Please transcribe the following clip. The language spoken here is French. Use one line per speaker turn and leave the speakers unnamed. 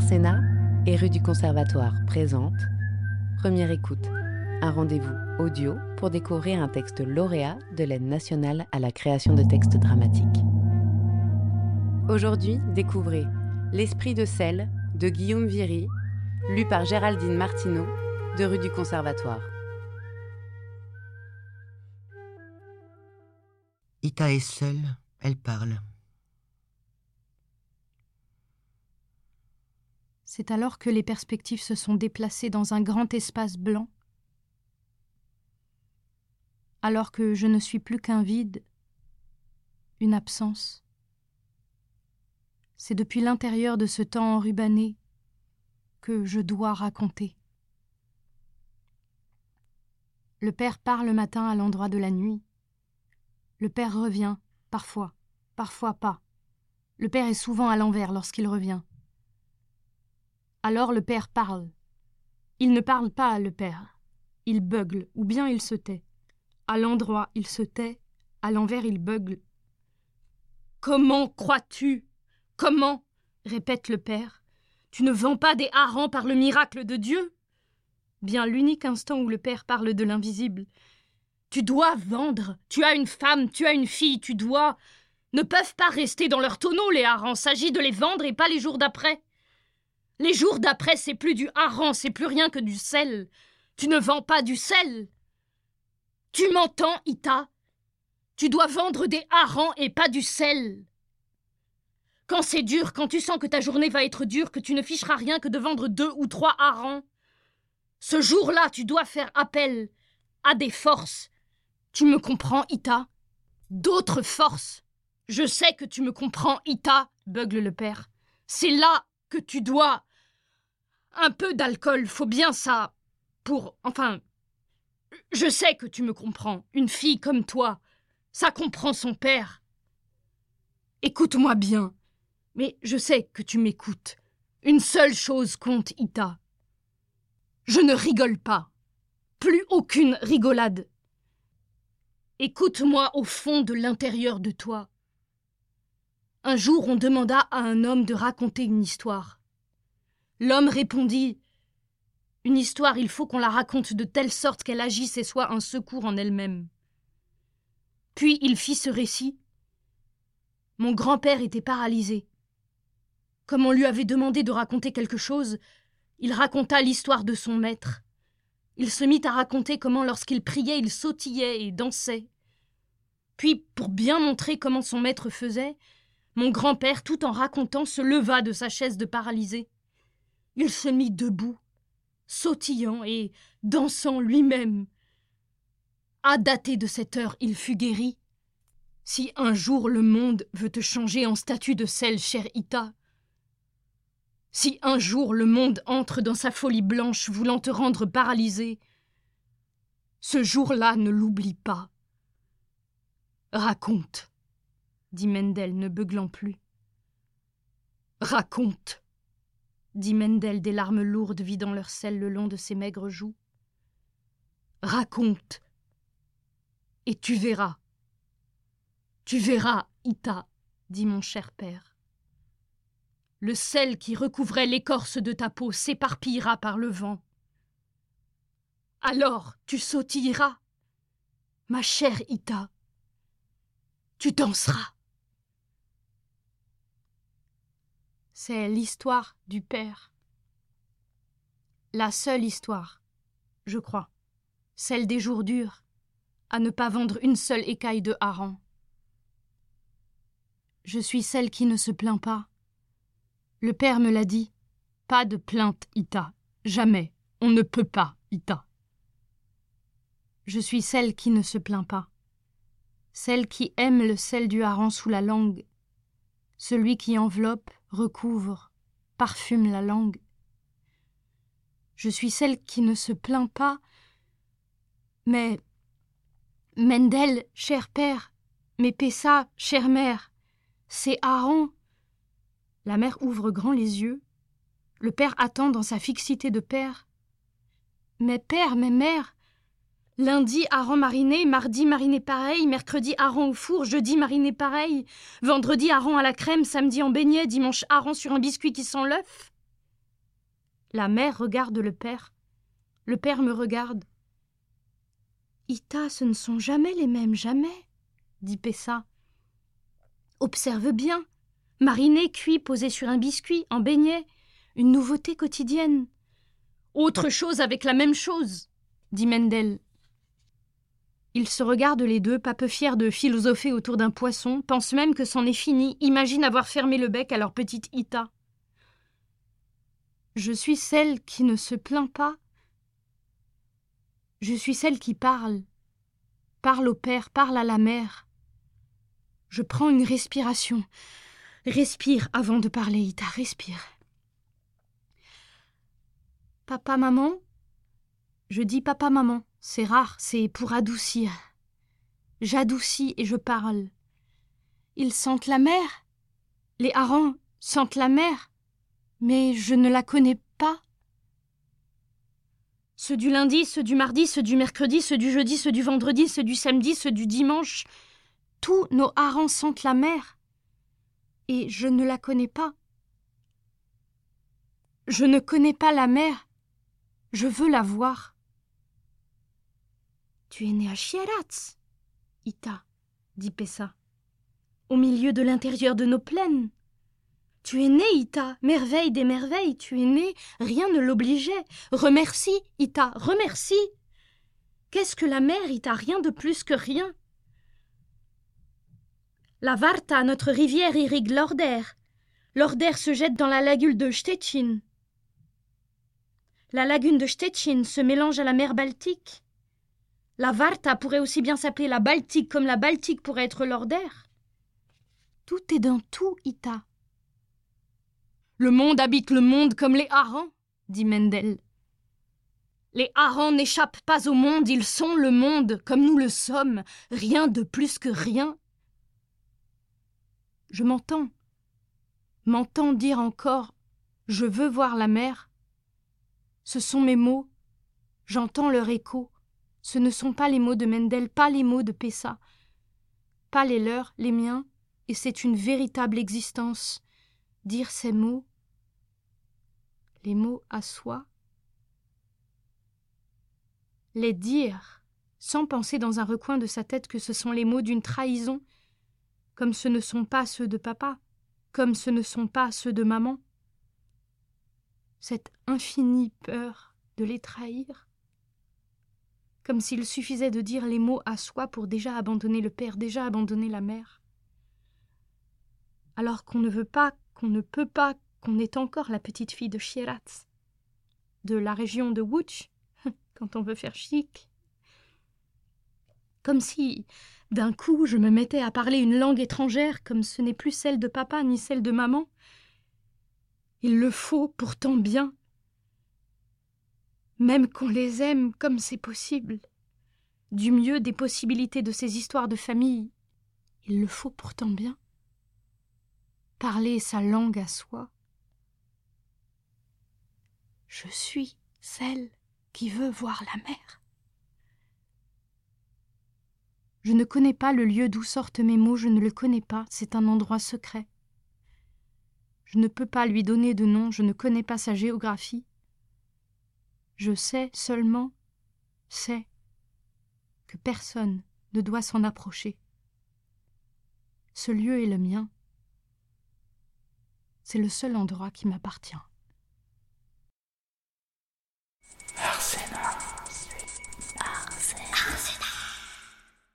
Arsena et rue du Conservatoire présente Première écoute, un rendez-vous audio pour découvrir un texte lauréat de l'aide nationale à la création de textes dramatiques. Aujourd'hui, découvrez L'esprit de sel de Guillaume Viry, lu par Géraldine Martineau de rue du Conservatoire.
Ita est seule, elle parle.
C'est alors que les perspectives se sont déplacées dans un grand espace blanc. Alors que je ne suis plus qu'un vide, une absence. C'est depuis l'intérieur de ce temps enrubanné que je dois raconter. Le père part le matin à l'endroit de la nuit. Le père revient, parfois, parfois pas. Le père est souvent à l'envers lorsqu'il revient. Alors le père parle. Il ne parle pas, le père. Il bugle, ou bien il se tait. À l'endroit, il se tait, à l'envers, il bugle. Comment crois-tu? Comment? répète le père. Tu ne vends pas des harengs par le miracle de Dieu? Bien l'unique instant où le père parle de l'invisible. Tu dois vendre. Tu as une femme, tu as une fille, tu dois. Ne peuvent pas rester dans leur tonneau, les harengs. S'agit de les vendre et pas les jours d'après. Les jours d'après, c'est plus du hareng, c'est plus rien que du sel. Tu ne vends pas du sel. Tu m'entends, Ita? Tu dois vendre des harengs et pas du sel. Quand c'est dur, quand tu sens que ta journée va être dure, que tu ne ficheras rien que de vendre deux ou trois harengs, ce jour-là, tu dois faire appel à des forces. Tu me comprends, Ita? D'autres forces. Je sais que tu me comprends, Ita, bugle le père. C'est là que tu dois un peu d'alcool, faut bien ça. Pour. Enfin. Je sais que tu me comprends. Une fille comme toi, ça comprend son père. Écoute-moi bien. Mais je sais que tu m'écoutes. Une seule chose compte, Ita. Je ne rigole pas. Plus aucune rigolade. Écoute-moi au fond de l'intérieur de toi. Un jour, on demanda à un homme de raconter une histoire. L'homme répondit Une histoire, il faut qu'on la raconte de telle sorte qu'elle agisse et soit un secours en elle-même. Puis il fit ce récit. Mon grand-père était paralysé. Comme on lui avait demandé de raconter quelque chose, il raconta l'histoire de son maître. Il se mit à raconter comment lorsqu'il priait il sautillait et dansait. Puis, pour bien montrer comment son maître faisait, mon grand-père, tout en racontant, se leva de sa chaise de paralysé. Il se mit debout, sautillant et dansant lui-même. À dater de cette heure, il fut guéri. Si un jour le monde veut te changer en statue de sel, cher Ita, si un jour le monde entre dans sa folie blanche voulant te rendre paralysé, ce jour-là ne l'oublie pas. Raconte, dit Mendel, ne beuglant plus. Raconte dit Mendel, des larmes lourdes vidant leur sel le long de ses maigres joues. Raconte. Et tu verras. Tu verras, Ita, dit mon cher père. Le sel qui recouvrait l'écorce de ta peau s'éparpillera par le vent. Alors tu sautilleras, ma chère Ita. Tu danseras. C'est l'histoire du père. La seule histoire, je crois, celle des jours durs, à ne pas vendre une seule écaille de hareng. Je suis celle qui ne se plaint pas. Le père me l'a dit. Pas de plainte, Ita. Jamais. On ne peut pas, Ita. Je suis celle qui ne se plaint pas. Celle qui aime le sel du hareng sous la langue. Celui qui enveloppe, recouvre, parfume la langue. Je suis celle qui ne se plaint pas, mais Mendel, cher père, mais Pessa, chère mère, c'est Aaron. La mère ouvre grand les yeux. Le père attend dans sa fixité de père. Mais père, mais mère, Lundi, hareng mariné, mardi, mariné pareil, mercredi, hareng au four, jeudi, mariné pareil, vendredi, hareng à la crème, samedi en beignet, dimanche, hareng sur un biscuit qui sent l'œuf. La mère regarde le père. Le père me regarde. Ita, ce ne sont jamais les mêmes, jamais, dit Pessa. Observe bien. Mariné, cuit, posé sur un biscuit, en beignet. Une nouveauté quotidienne. Autre chose avec la même chose, dit Mendel. Ils se regardent les deux, pas peu fiers de philosopher autour d'un poisson, pensent même que c'en est fini, imaginent avoir fermé le bec à leur petite Ita. Je suis celle qui ne se plaint pas. Je suis celle qui parle. Parle au père, parle à la mère. Je prends une respiration. Respire avant de parler, Ita, respire. Papa, maman? Je dis papa, maman. C'est rare, c'est pour adoucir. J'adoucis et je parle. Ils sentent la mer. Les harengs sentent la mer. Mais je ne la connais pas. Ceux du lundi, ceux du mardi, ceux du mercredi, ceux du jeudi, ceux du vendredi, ceux du samedi, ceux du dimanche. Tous nos harengs sentent la mer. Et je ne la connais pas. Je ne connais pas la mer. Je veux la voir. Tu es né à Chieratz, Ita, dit Pessa, au milieu de l'intérieur de nos plaines. Tu es né, Ita, merveille des merveilles, tu es né, rien ne l'obligeait. Remercie, Ita, remercie. Qu'est-ce que la mer, Ita, rien de plus que rien? La Varta, notre rivière, irrigue l'Order. L'Order se jette dans la lagune de Stettin. La lagune de Stettin se mélange à la mer Baltique. La Varta pourrait aussi bien s'appeler la Baltique comme la Baltique pourrait être l'Order. Tout est dans tout, Ita. Le monde habite le monde comme les harengs, dit Mendel. Les harengs n'échappent pas au monde, ils sont le monde comme nous le sommes, rien de plus que rien. Je m'entends, m'entends dire encore Je veux voir la mer. Ce sont mes mots, j'entends leur écho. Ce ne sont pas les mots de Mendel, pas les mots de Pessa, pas les leurs, les miens, et c'est une véritable existence. Dire ces mots, les mots à soi, les dire, sans penser dans un recoin de sa tête que ce sont les mots d'une trahison, comme ce ne sont pas ceux de papa, comme ce ne sont pas ceux de maman. Cette infinie peur de les trahir, comme s'il suffisait de dire les mots à soi pour déjà abandonner le père, déjà abandonner la mère. Alors qu'on ne veut pas, qu'on ne peut pas, qu'on est encore la petite fille de Chieratz, de la région de Wuch, quand on veut faire chic. Comme si, d'un coup, je me mettais à parler une langue étrangère, comme ce n'est plus celle de papa ni celle de maman. Il le faut pourtant bien, même qu'on les aime comme c'est possible, du mieux des possibilités de ces histoires de famille, il le faut pourtant bien. Parler sa langue à soi. Je suis celle qui veut voir la mer. Je ne connais pas le lieu d'où sortent mes mots, je ne le connais pas, c'est un endroit secret. Je ne peux pas lui donner de nom, je ne connais pas sa géographie. Je sais seulement, sais que personne ne doit s'en approcher. Ce lieu est le mien. C'est le seul endroit qui m'appartient.